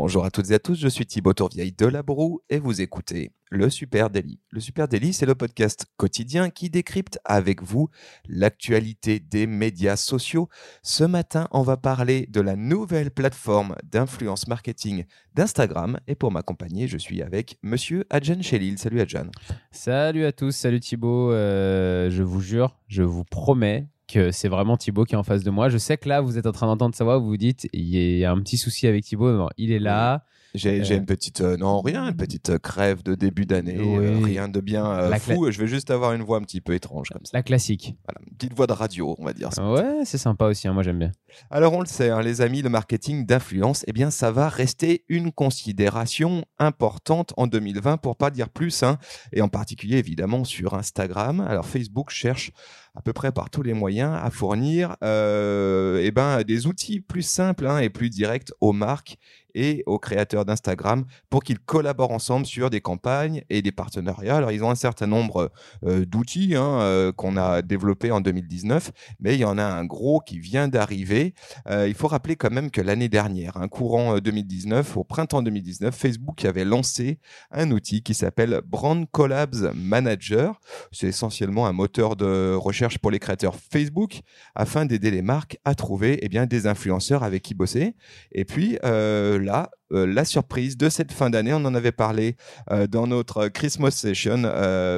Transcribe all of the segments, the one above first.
Bonjour à toutes et à tous, je suis Thibaut Tourvieille de La Broue et vous écoutez le Super Daily. Le Super Daily, c'est le podcast quotidien qui décrypte avec vous l'actualité des médias sociaux. Ce matin, on va parler de la nouvelle plateforme d'influence marketing d'Instagram et pour m'accompagner, je suis avec monsieur Adjan Chelil. Salut Adjan. Salut à tous, salut Thibaut. Euh, je vous jure, je vous promets que c'est vraiment Thibaut qui est en face de moi. Je sais que là, vous êtes en train d'entendre sa voix, vous vous dites, il y a un petit souci avec Thibaut. Non, il est là. J'ai Euh, une petite, euh, non rien, une petite euh, crève de début d'année, Oui. euh, rien de bien fou. Je vais juste avoir une voix un petit peu étrange comme ça. La classique. Voilà, une petite voix de radio, on va dire. ça. Ouais, c'est sympa aussi, hein, moi j'aime bien. Alors on le sait, hein, les amis, le marketing d'influence, eh bien ça va rester une considération importante en 2020, pour pas dire plus, hein, et en particulier évidemment sur Instagram. Alors Facebook cherche à peu près par tous les moyens à fournir euh, eh ben, des outils plus simples hein, et plus directs aux marques et aux créateurs d'Instagram pour qu'ils collaborent ensemble sur des campagnes et des partenariats. Alors ils ont un certain nombre euh, d'outils hein, euh, qu'on a développés en 2019, mais il y en a un gros qui vient d'arriver. Il faut rappeler quand même que l'année dernière, un courant euh, 2019, au printemps 2019, Facebook avait lancé un outil qui s'appelle Brand Collabs Manager. C'est essentiellement un moteur de recherche pour les créateurs Facebook afin d'aider les marques à trouver eh bien, des influenceurs avec qui bosser. Et puis euh, là, euh, la surprise de cette fin d'année, on en avait parlé euh, dans notre Christmas Session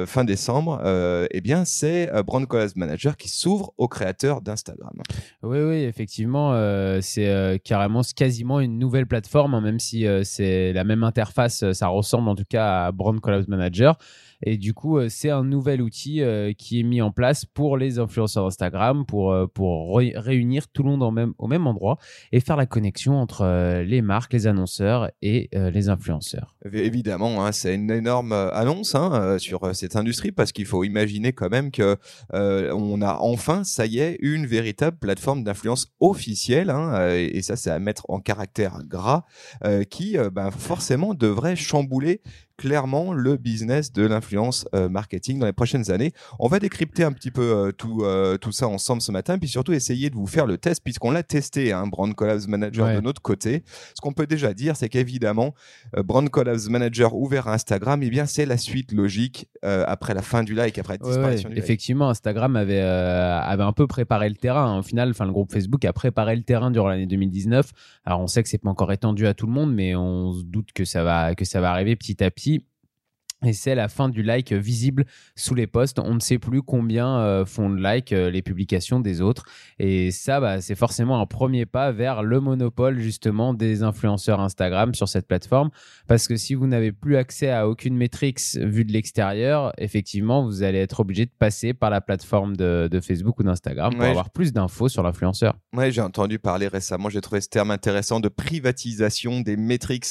fin décembre, eh bien c'est Brand Collabs Manager qui s'ouvre aux créateurs d'Instagram. Oui, oui, effectivement, c'est carrément quasiment une nouvelle plateforme, hein, même si c'est la même interface, ça ressemble en tout cas à Brand Collabs Manager. Et du coup, euh, c'est un nouvel outil euh, qui est mis en place pour les influenceurs Instagram, pour, euh, pour ré- réunir tout le monde au même endroit et faire la connexion entre les marques, les annonceurs et les influenceurs. Évi- Évidemment, hein, c'est une énorme annonce hein, sur cette industrie parce qu'il faut imaginer quand même que euh, on a enfin, ça y est, une véritable plateforme d'influence officielle hein, et, ça, c'est à mettre en caractère gras qui, ben, forcément, devrait chambouler clairement le business de l'influence euh, marketing dans les prochaines années. On va décrypter un petit peu euh, tout, euh, tout ça ensemble ce matin, puis surtout essayer de vous faire le test puisqu'on l'a testé, hein, Brand Collabs Manager Ouais. de notre côté. Ce qu'on peut déjà dire, c'est qu'évidemment, Brand Collabs Manager ouvert à Instagram, eh bien, c'est la suite logique après la fin du like, après la disparition ouais. du like. Effectivement, Instagram avait, avait un peu préparé le terrain. Au final, enfin, le groupe Facebook a préparé le terrain durant l'année 2019. Alors, on sait que c'est pas encore étendu à tout le monde, mais on se doute que ça va, que ça va arriver petit à petit. Et c'est la fin du like visible sous les posts. On ne sait plus combien euh, font de like euh, les publications des autres. Et ça, bah, c'est forcément un premier pas vers le monopole justement des influenceurs Instagram sur cette plateforme. Parce que si vous n'avez plus accès à aucune métrique vue de l'extérieur, effectivement, vous allez être obligé de passer par la plateforme de, de Facebook ou d'Instagram pour Ouais, avoir plus d'infos sur l'influenceur. Ouais, j'ai entendu parler récemment, j'ai trouvé ce terme intéressant de privatisation des métriques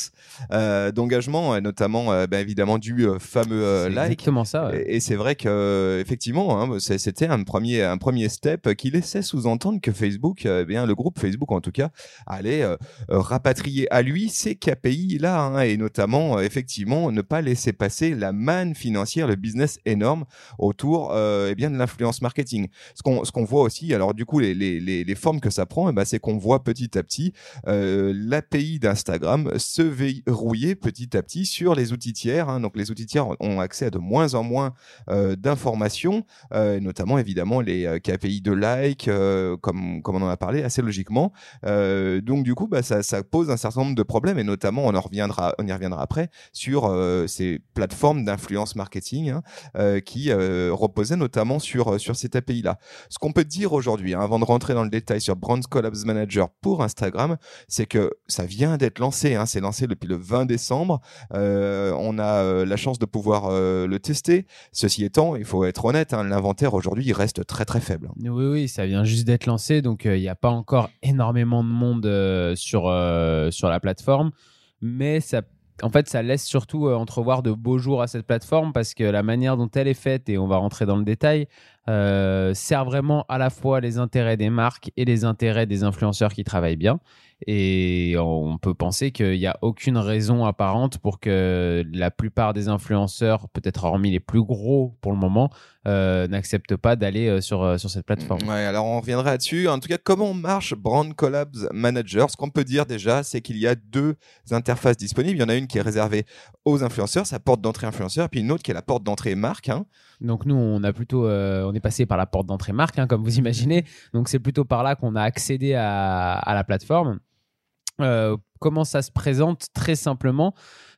euh, d'engagement, notamment euh, ben, évidemment du euh, fameux euh, like. exactement ça. ouais. Et, et c'est vrai que euh, effectivement, hein, c'était un premier un premier step qui laissait sous-entendre que Facebook, euh, eh bien le groupe Facebook en tout cas, allait rapatrier à lui ces KPI là, hein, et notamment effectivement ne pas laisser passer la manne financière, le business énorme autour eh bien de l'influence marketing. Ce qu'on ce qu'on voit aussi, alors du coup les les, les, les formes que ça prend, eh ben, c'est qu'on voit petit à petit euh, l'API d'Instagram se verrouiller petit à petit sur les outils tiers. hein. donc les outils ont accès à de moins en moins euh, d'informations, euh, notamment évidemment les euh, KPI de like, comme, comme on en a parlé assez logiquement. Donc du coup, bah, ça, pose un certain nombre de problèmes, et notamment on en reviendra, on y reviendra après sur ces plateformes d'influence marketing hein, qui reposaient notamment sur sur cette API là. Ce qu'on peut dire aujourd'hui, hein, avant de rentrer dans le détail sur Brand Collabs Manager pour Instagram, c'est que ça vient d'être lancé. Hein, c'est lancé depuis le 20 décembre. On a la chance de pouvoir euh, le tester. Ceci étant, il faut être honnête, hein, l'inventaire aujourd'hui reste très très faible. Oui, oui, ça vient juste d'être lancé, donc euh, il n'y a pas encore énormément de monde euh, sur, sur la plateforme, mais ça, en fait, ça laisse surtout entrevoir de beaux jours à cette plateforme parce que la manière dont elle est faite, et on va rentrer dans le détail, euh, sert vraiment à la fois les intérêts des marques et les intérêts des influenceurs qui travaillent bien. Et on peut penser qu'il n'y a aucune raison apparente pour que la plupart des influenceurs, peut-être hormis les plus gros pour le moment, euh, n'acceptent pas d'aller euh, sur, euh, sur cette plateforme. Ouais, alors on reviendra là-dessus. En tout cas, comment marche Brand Collabs Manager Ce qu'on peut dire déjà, c'est qu'il y a deux interfaces disponibles. Il y en a une qui est réservée aux influenceurs, sa porte d'entrée influenceur, puis une autre qui est la porte d'entrée marque. Hein. Donc nous, on a plutôt, on est passé par la porte d'entrée marque, hein, comme vous imaginez. Donc c'est plutôt par là qu'on a accédé à, à la plateforme. Euh, comment ça se présente? Très simplement,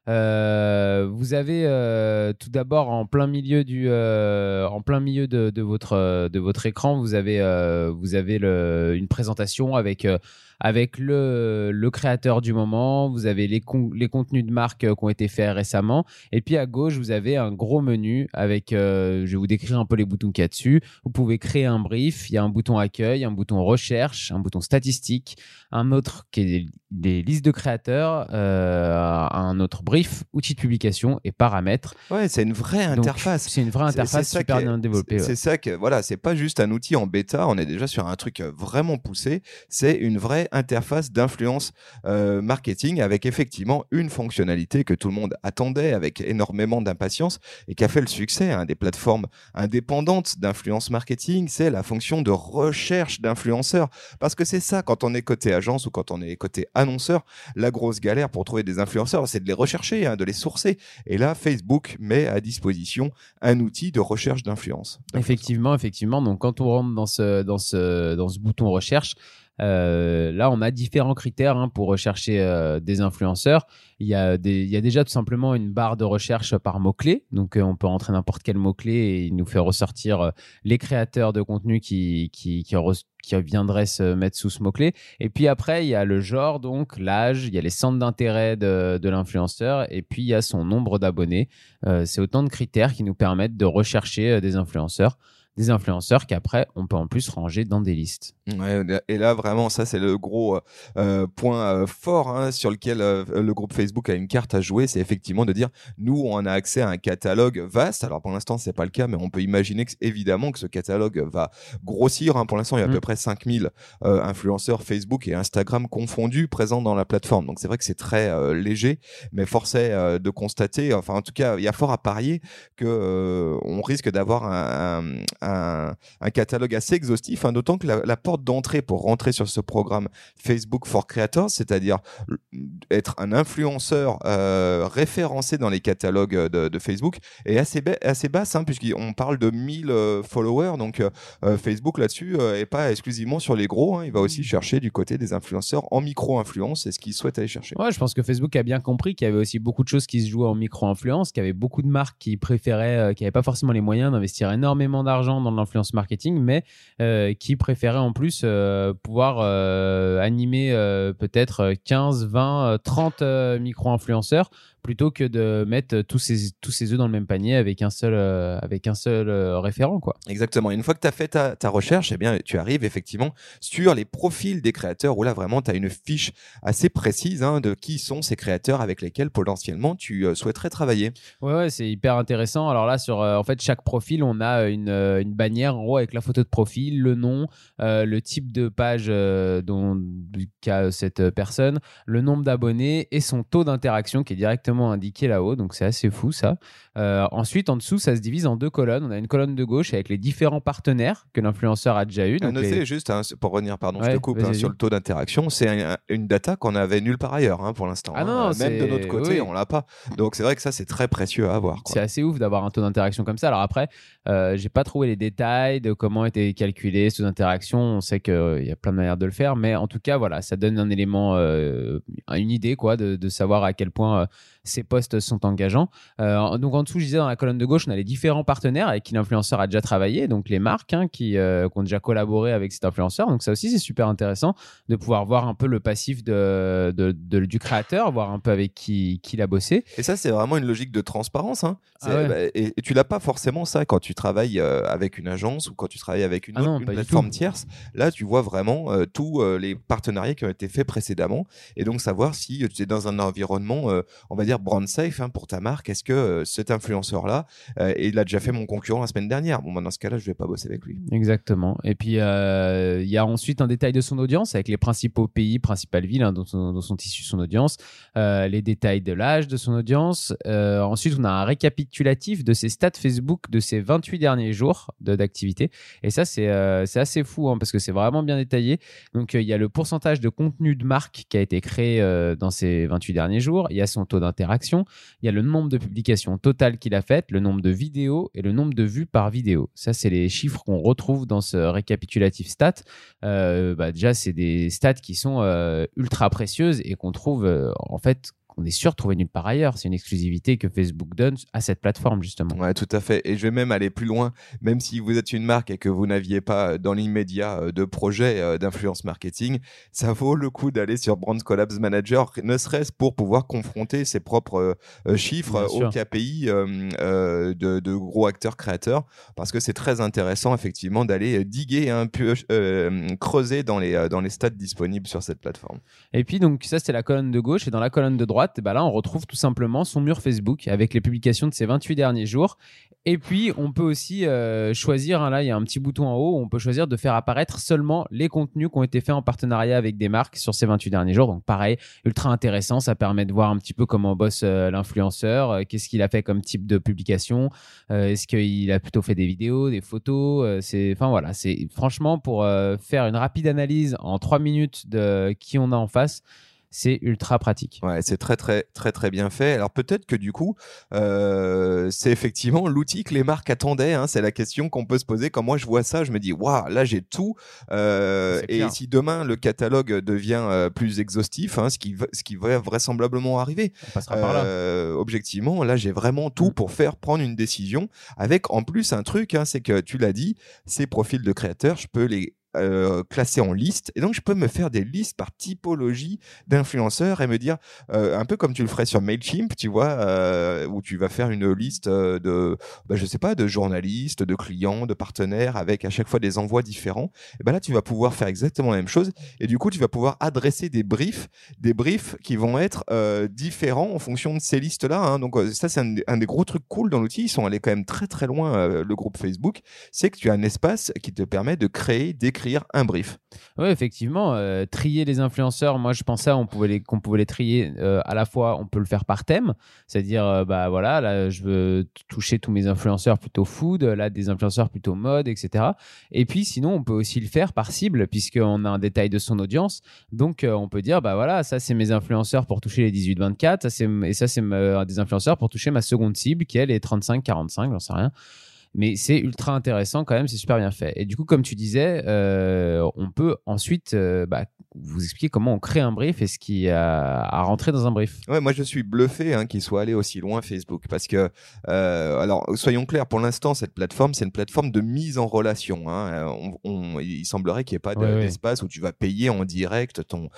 euh, vous avez euh, tout d'abord en plein milieu du, en plein milieu de, votre de votre écran, vous avez vous avez une présentation avec avec le, le créateur du moment, vous avez les, les contenus de marque qui ont été faits récemment, et puis à gauche vous avez un gros menu avec, je vais vous décrire un peu les boutons qu'il y a dessus. Vous pouvez créer un brief, il y a un bouton accueil, un bouton recherche, un bouton statistique, un autre qui est des listes de créateurs, euh, un autre brief, outil de publication et paramètres. Ouais, c'est une vraie interface. C'est une vraie interface super bien développée. C'est ça que voilà, c'est pas juste un outil en bêta. On est déjà sur un truc vraiment poussé. C'est une vraie interface d'influence euh, marketing avec effectivement une fonctionnalité que tout le monde attendait avec énormément d'impatience et qui a fait le succès hein, des plateformes indépendantes d'influence marketing. C'est la fonction de recherche d'influenceurs parce que c'est ça quand on est côté agence ou quand on est côté annonceurs, la grosse galère pour trouver des influenceurs, c'est de les rechercher, hein, de les sourcer. Et là, Facebook met à disposition un outil de recherche d'influence. Effectivement, effectivement. Donc, quand on rentre dans ce, bouton recherche, euh, là, on a différents critères hein, pour rechercher euh, des influenceurs. Il y, a déjà tout simplement une barre de recherche par mot-clé. Donc, euh, on peut rentrer n'importe quel mot-clé et il nous fait ressortir les créateurs de contenu qui viendraient se mettre sous ce mot-clé. Et puis après, il y a le genre, donc l'âge, il y a les centres d'intérêt de, de l'influenceur et puis il y a son nombre d'abonnés. C'est autant de critères qui nous permettent de rechercher des influenceurs des influenceurs qu'après, on peut en plus ranger dans des listes. et là, vraiment, ça, c'est le gros euh, point euh, fort hein, sur lequel euh, le groupe Facebook a une carte à jouer. C'est effectivement de dire, nous, on a accès à un catalogue vaste. Alors, pour l'instant, c'est pas le cas, mais on peut imaginer que, évidemment que ce catalogue va grossir. Hein. Pour l'instant, il y a à peu mm. près 5000 influenceurs Facebook et Instagram confondus présents dans la plateforme. Donc, c'est vrai que c'est très léger, mais force est de constater, enfin, en tout cas, il y a fort à parier que on risque d'avoir un un, catalogue assez exhaustif, hein, d'autant que la, porte d'entrée pour rentrer sur ce programme Facebook for Creators, c'est-à-dire être un influenceur euh, référencé dans les catalogues de, Facebook, est assez, assez basse, hein, puisqu'on parle de 1000 euh, followers, donc euh, Facebook là-dessus est pas exclusivement sur les gros, hein, il va aussi mmh. chercher du côté des influenceurs en micro-influence, c'est ce qu'il souhaite aller chercher. Ouais, je pense que Facebook a bien compris qu'il y avait aussi beaucoup de choses qui se jouaient en micro-influence, qu'il y avait beaucoup de marques qui préféraient, qui n'avaient pas forcément les moyens d'investir énormément d'argent dans l'influence marketing, mais euh, qui préférait en plus euh, pouvoir euh, animer peut-être 15, 20, 30 micro-influenceurs plutôt que de mettre tous ces, tous ces œufs dans le même panier avec un seul, euh, avec un seul euh, référent. Quoi. Exactement. Une fois que tu as fait ta, ta, recherche, eh bien, tu arrives effectivement sur les profils des créateurs où là vraiment tu as une fiche assez précise hein, de qui sont ces créateurs avec lesquels potentiellement tu euh, souhaiterais travailler. Ouais, ouais c'est hyper intéressant. Alors là, sur en fait chaque profil, on a une, une, bannière en haut avec la photo de profil, le nom, le type de page dont qu'a cette personne, le nombre d'abonnés et son taux d'interaction qui est directement indiqué là-haut, donc c'est assez fou ça. Euh, ensuite, en dessous, ça se divise en deux colonnes. On a une colonne de gauche avec les différents partenaires que l'influenceur a déjà eu. Donc juste, hein, pour revenir, pardon, je te coupe, hein, sur le taux d'interaction, c'est une data qu'on avait nulle part ailleurs hein, pour l'instant. Ah non, Même de notre côté, on l'a pas. Donc c'est vrai que ça, c'est très précieux à avoir. C'est assez ouf d'avoir un taux d'interaction comme ça. Alors après, euh, j'ai pas trouvé les détails de comment était calculé ce taux d'interaction. On sait qu'il euh, y a plein de manières de le faire, mais en tout cas, voilà, ça donne un élément, euh, une idée quoi, de, de, savoir à quel point ces postes sont engageants. Euh, donc en dessous, je disais dans la colonne de gauche, on a les différents partenaires avec qui l'influenceur a déjà travaillé, donc les marques hein, qui, euh, qui, ont déjà collaboré avec cet influenceur. Donc ça aussi, c'est super intéressant de pouvoir voir un peu le passif de, de, du créateur, voir un peu avec qui, qui il a bossé. Et ça, c'est vraiment une logique de transparence. Hein. Ah bah, et, tu l'as pas forcément ça quand tu travailles euh, avec une agence ou quand tu travailles avec une, ah plateforme tierce. Là, tu vois vraiment tous les partenariats qui ont été faits précédemment et donc savoir si tu es dans un environnement, on va dire brand safe hein, pour ta marque. Est-ce que euh, cet influenceur-là, euh, il a déjà fait mon concurrent la semaine dernière? Bon, bah, dans ce cas-là, je vais pas bosser avec lui. Exactement. Et puis, il y a ensuite un détail de son audience avec les principaux pays, principales villes hein, dont, dont, sont issues son audience, les détails de l'âge de son audience. ensuite, on a un récapitulatif de ses stats Facebook de ces 28 derniers jours d'activité. Et ça, c'est assez fou hein, parce que c'est vraiment bien détaillé. Donc, il y a le pourcentage de contenu de marque qui a été créé dans ces 28 derniers jours. Il y a son taux Il y a le nombre de publications totales qu'il a faites, le nombre de vidéos et le nombre de vues par vidéo. Ça, c'est les chiffres qu'on retrouve dans ce récapitulatif stat. Euh, bah, déjà, c'est des stats qui sont euh, ultra précieuses et qu'on trouve euh, en fait on est sûr de trouver nulle part ailleurs. C'est une exclusivité que Facebook donne à cette plateforme, justement. Ouais, tout à fait. Et je vais même aller plus loin. Même si vous êtes une marque et que vous n'aviez pas euh, dans l'immédiat euh, de projet euh, d'influence marketing, ça vaut le coup d'aller sur Brand Collabs Manager, ne serait-ce pour pouvoir confronter ses propres chiffres au KPI de, gros acteurs créateurs. Parce que c'est très intéressant, effectivement, d'aller diguer un peu, creuser dans les, dans les stats disponibles sur cette plateforme. Et puis, donc, ça, c'est la colonne de gauche. Et dans la colonne de droite, bah là, on retrouve tout simplement son mur Facebook avec les publications de ces 28 derniers jours. Et puis, on peut aussi euh, choisir, hein, là, il y a un petit bouton en haut, on peut choisir de faire apparaître seulement les contenus qui ont été faits en partenariat avec des marques sur ces 28 derniers jours. Donc, pareil, ultra intéressant, ça permet de voir un petit peu comment bosse euh, l'influenceur, euh, qu'est-ce qu'il a fait comme type de publication, est-ce qu'il a plutôt fait des vidéos, des photos, c'est, enfin voilà, c'est franchement pour faire une rapide analyse en 3 minutes de qui on a en face c'est ultra pratique. Ouais, c'est très très très très bien fait. Alors peut-être que du coup, euh, c'est effectivement l'outil que les marques attendaient. Hein. C'est la question qu'on peut se poser. Quand moi je vois ça, je me dis waouh, là j'ai tout. Euh, et si demain le catalogue devient euh, plus exhaustif, hein, ce qui ce qui va vraisemblablement arriver, On passera par là. objectivement, là j'ai vraiment tout mm. pour faire prendre une décision. Avec en plus un truc, hein, c'est que tu l'as dit, ces profils de créateurs, je peux les euh, classé en liste. Et donc, je peux me faire des listes par typologie d'influenceurs et me dire, euh, un peu comme tu le ferais sur Mailchimp, tu vois, euh, où tu vas faire une liste de, bah, je sais pas, de journalistes, de clients, de partenaires, avec à chaque fois des envois différents. Et ben là, tu vas pouvoir faire exactement la même chose. Et du coup, tu vas pouvoir adresser des briefs, des briefs qui vont être différents en fonction de ces listes-là. Hein. Donc, ça, c'est un, un, des gros trucs cool dans l'outil. Ils sont allés quand même très très loin, le groupe Facebook. C'est que tu as un espace qui te permet de créer, d'écrire un brief. Oui, effectivement, euh, trier les influenceurs, moi je pensais qu'on pouvait les, trier euh, à la fois, on peut le faire par thème, c'est-à-dire, euh, bah voilà, là je veux toucher tous mes influenceurs plutôt food, là des influenceurs plutôt mode, etc. Et puis sinon, on peut aussi le faire par cible, puisqu'on a un détail de son audience. Donc on peut dire, bah voilà, ça c'est mes influenceurs pour toucher les 18-24, et ça c'est des influenceurs pour toucher ma seconde cible qui elle est 35-45, j'en sais rien mais c'est ultra intéressant quand même, c'est super bien fait. Et du coup, comme tu disais, euh, on peut ensuite euh, bah, vous expliquer comment on crée un brief et ce qui a à rentrer dans un brief. Ouais, moi je suis bluffé hein, qu'il soit allé aussi loin Facebook parce que, euh, alors soyons clairs, pour l'instant cette plateforme c'est une plateforme de mise en relation. Hein. On, il semblerait qu'il n'y ait pas d'espace où tu vas payer en direct ton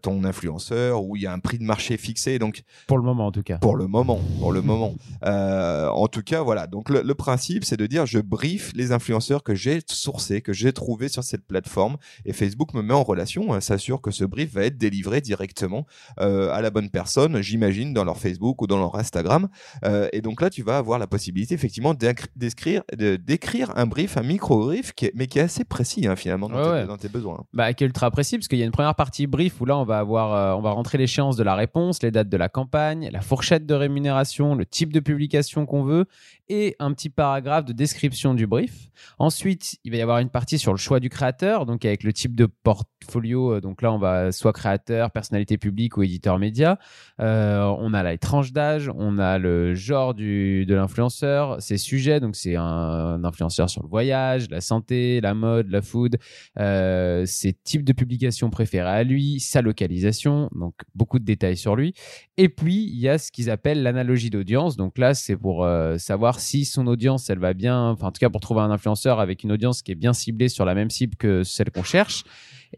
ton influenceur où il y a un prix de marché fixé. Donc pour le moment en tout cas. Pour le moment, pour le moment. en tout cas, voilà. Donc le, le principe c'est de dire je brief les influenceurs que j'ai sourcés, que j'ai trouvés sur cette plateforme et Facebook me met en relation, hein, s'assure que ce brief va être délivré directement euh, à la bonne personne, j'imagine, dans leur Facebook ou dans leur Instagram. Euh, et donc là, tu vas avoir la possibilité effectivement d'écrire, d'écrire un brief, un micro-brief, mais qui est assez précis hein, finalement dans, tes, besoins. Bah, qui est ultra précis parce qu'il y a une première partie brief où là, on va avoir, euh, on va rentrer l'échéance de la réponse, les dates de la campagne, la fourchette de rémunération, le type de publication qu'on veut et un petit paragraphe de description du brief. Ensuite, il va y avoir une partie sur le choix du créateur, donc avec le type de portfolio. Euh, donc là, on va soit créateur, personnalité publique ou éditeur média. Euh, on a la tranche d'âge, on a le genre du, de l'influenceur, ses sujets. Donc c'est un, influenceur sur le voyage, la santé, la mode, la food. Euh, ses types de publications préférées à lui, sa localisation. Donc beaucoup de détails sur lui. Et puis il y a ce qu'ils appellent l'analogie d'audience. Donc là, c'est pour savoir si son audience, elle va bien, enfin en tout cas pour trouver un influenceur avec une audience qui est bien ciblée sur la même cible que celle qu'on cherche.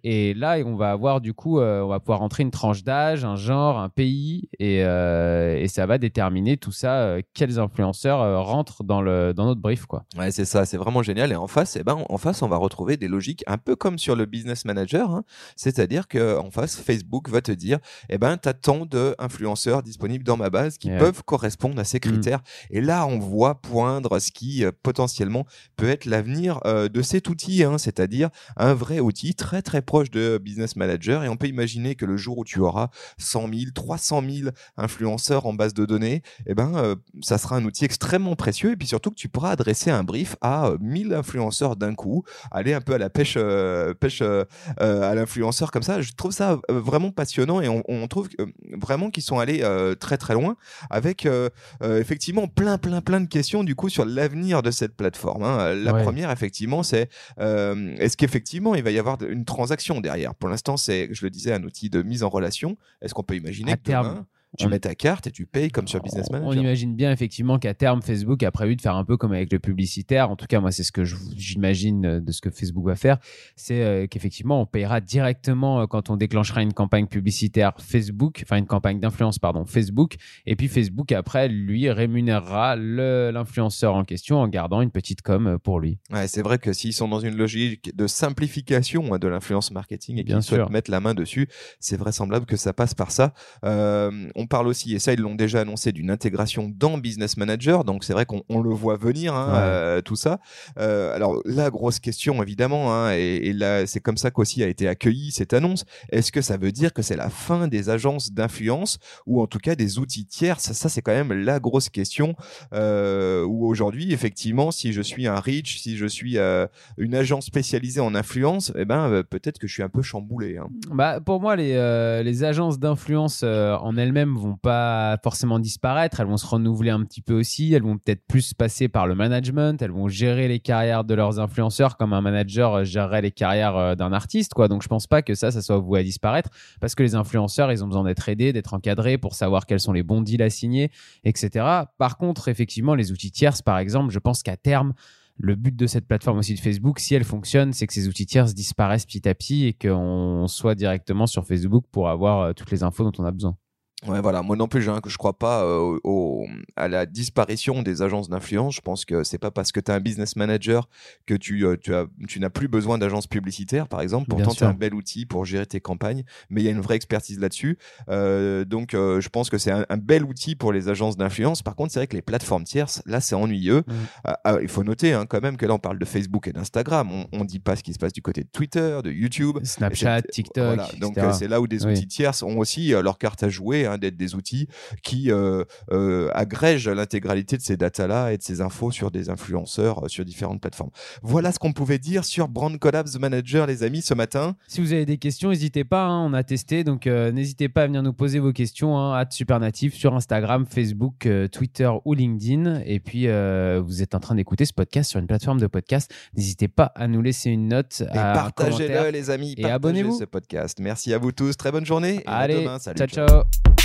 Et là, on va avoir du coup, euh, on va pouvoir rentrer une tranche d'âge, un genre, un pays, et, euh, et ça va déterminer tout ça, euh, quels influenceurs rentrent dans, le, dans notre brief. Quoi. Ouais, c'est ça, c'est vraiment génial. Et en face, eh ben, en face, on va retrouver des logiques un peu comme sur le business manager. hein. C'est-à-dire qu'en face, Facebook va te dire, eh ben, tu as tant d'influenceurs disponibles dans ma base qui Ouais. peuvent correspondre à ces critères. Et là, on voit poindre ce qui potentiellement peut être l'avenir de cet outil, hein, c'est-à-dire un vrai outil très très proche de Business Manager. Et on peut imaginer que le jour où tu auras 100 000, 300 000 influenceurs en base de données, eh ben, euh, ça sera un outil extrêmement précieux. Et puis surtout que tu pourras adresser un brief à euh, 1000 influenceurs d'un coup, aller un peu à la pêche, euh, pêche euh, euh, à l'influenceur comme ça. Je trouve ça euh, vraiment passionnant et on, on trouve euh, vraiment qu'ils sont allés euh, très très loin avec euh, euh, effectivement plein plein plein de questions du coup sur l'avenir de cette plateforme. hein. La Ouais. première effectivement c'est euh, est-ce qu'effectivement il va y avoir une transaction derrière Pour l'instant c'est, je le disais, un outil de mise en relation. Est-ce qu'on peut imaginer À que demain, tu on- mets ta carte et tu payes comme sur Business On- Manager On imagine bien effectivement qu'à terme, Facebook a prévu de faire un peu comme avec le publicitaire. En tout cas, moi, c'est ce que j'imagine euh, de ce que Facebook va faire. C'est euh, qu'effectivement, on payera directement euh, quand on déclenchera une campagne publicitaire Facebook, enfin une campagne d'influence, pardon, Facebook. Et puis Facebook, après, lui, rémunérera l'influenceur en question en gardant une petite com pour lui. Ouais, c'est vrai que s'ils sont dans une logique de simplification hein, de l'influence marketing et Bien qu'ils souhaitent sûr. mettre la main dessus, c'est vraisemblable que ça passe par ça. Euh, on parle aussi, et ça ils l'ont déjà annoncé, d'une intégration dans Business Manager, donc c'est vrai qu'on on le voit venir, hein, Ouais. euh, tout ça. Euh, alors la grosse question évidemment, hein, et, et là c'est comme ça qu'aussi a été accueillie cette annonce, est-ce que ça veut dire que c'est la fin des agences d'influence ou en tout cas des outils tiers? Ça, ça, c'est quand même la grosse question euh, où aujourd'hui effectivement si je suis un reach, si je suis euh, une agence spécialisée en influence, eh ben peut-être que je suis un peu chamboulé. hein. Bah, pour moi, les, les agences d'influence en elles-mêmes vont pas forcément disparaître. Elles vont se renouveler un petit peu aussi. Elles vont peut-être plus passer par le management. Elles vont gérer les carrières de leurs influenceurs comme un manager euh, gérerait les carrières euh, d'un artiste. Quoi. Donc, je pense pas que ça, ça soit voué à disparaître parce que les influenceurs, ils ont besoin d'être aidés, d'être encadrés pour savoir quels sont les bons deals à signer, etc. Par contre, effectivement, les outils tierces, par exemple, je pense qu'à terme, le but de cette plateforme aussi de Facebook, si elle fonctionne, c'est que ces outils tiers disparaissent petit à petit et qu'on soit directement sur Facebook pour avoir euh, toutes les infos dont on a besoin. Ouais, voilà. Moi non plus, hein, que je crois pas euh, au- à la disparition des agences d'influence. Je pense que c'est pas parce que tu as un business manager que tu, euh, tu, as, tu n'as plus besoin d'agences publicitaires, par exemple. Pourtant, tu un bel outil pour gérer tes campagnes, mais il y a une vraie expertise là-dessus. Euh, donc, je pense que c'est un, un bel outil pour les agences d'influence. Par contre, c'est vrai que les plateformes tierces, là, c'est ennuyeux. Mm. Ah, ah, il faut noter hein, quand même que là, on parle de Facebook et d'Instagram. On, on dit pas ce qui se passe du côté de Twitter, de YouTube. Snapchat, TikTok, voilà. Donc c'est là où des Oui. outils tierces ont aussi leur carte à jouer, hein, d'être des outils qui euh, euh, agrègent l'intégralité de ces datas-là et de ces infos sur des influenceurs euh, sur différentes plateformes. Voilà ce qu'on pouvait dire sur Brand Collabs Manager, les amis, ce matin. Si vous avez des questions, n'hésitez pas, hein, on a testé, donc n'hésitez pas à venir nous poser vos questions hein, à Supernatif sur Instagram, Facebook, Twitter ou LinkedIn. Et puis, vous êtes en train d'écouter ce podcast sur une plateforme de podcast. N'hésitez pas à nous laisser une note, Et partagez-le, les amis. Et abonnez-vous. ce podcast. Merci à vous tous. Très bonne journée. Et à Allez, demain. Salut, ciao. ciao.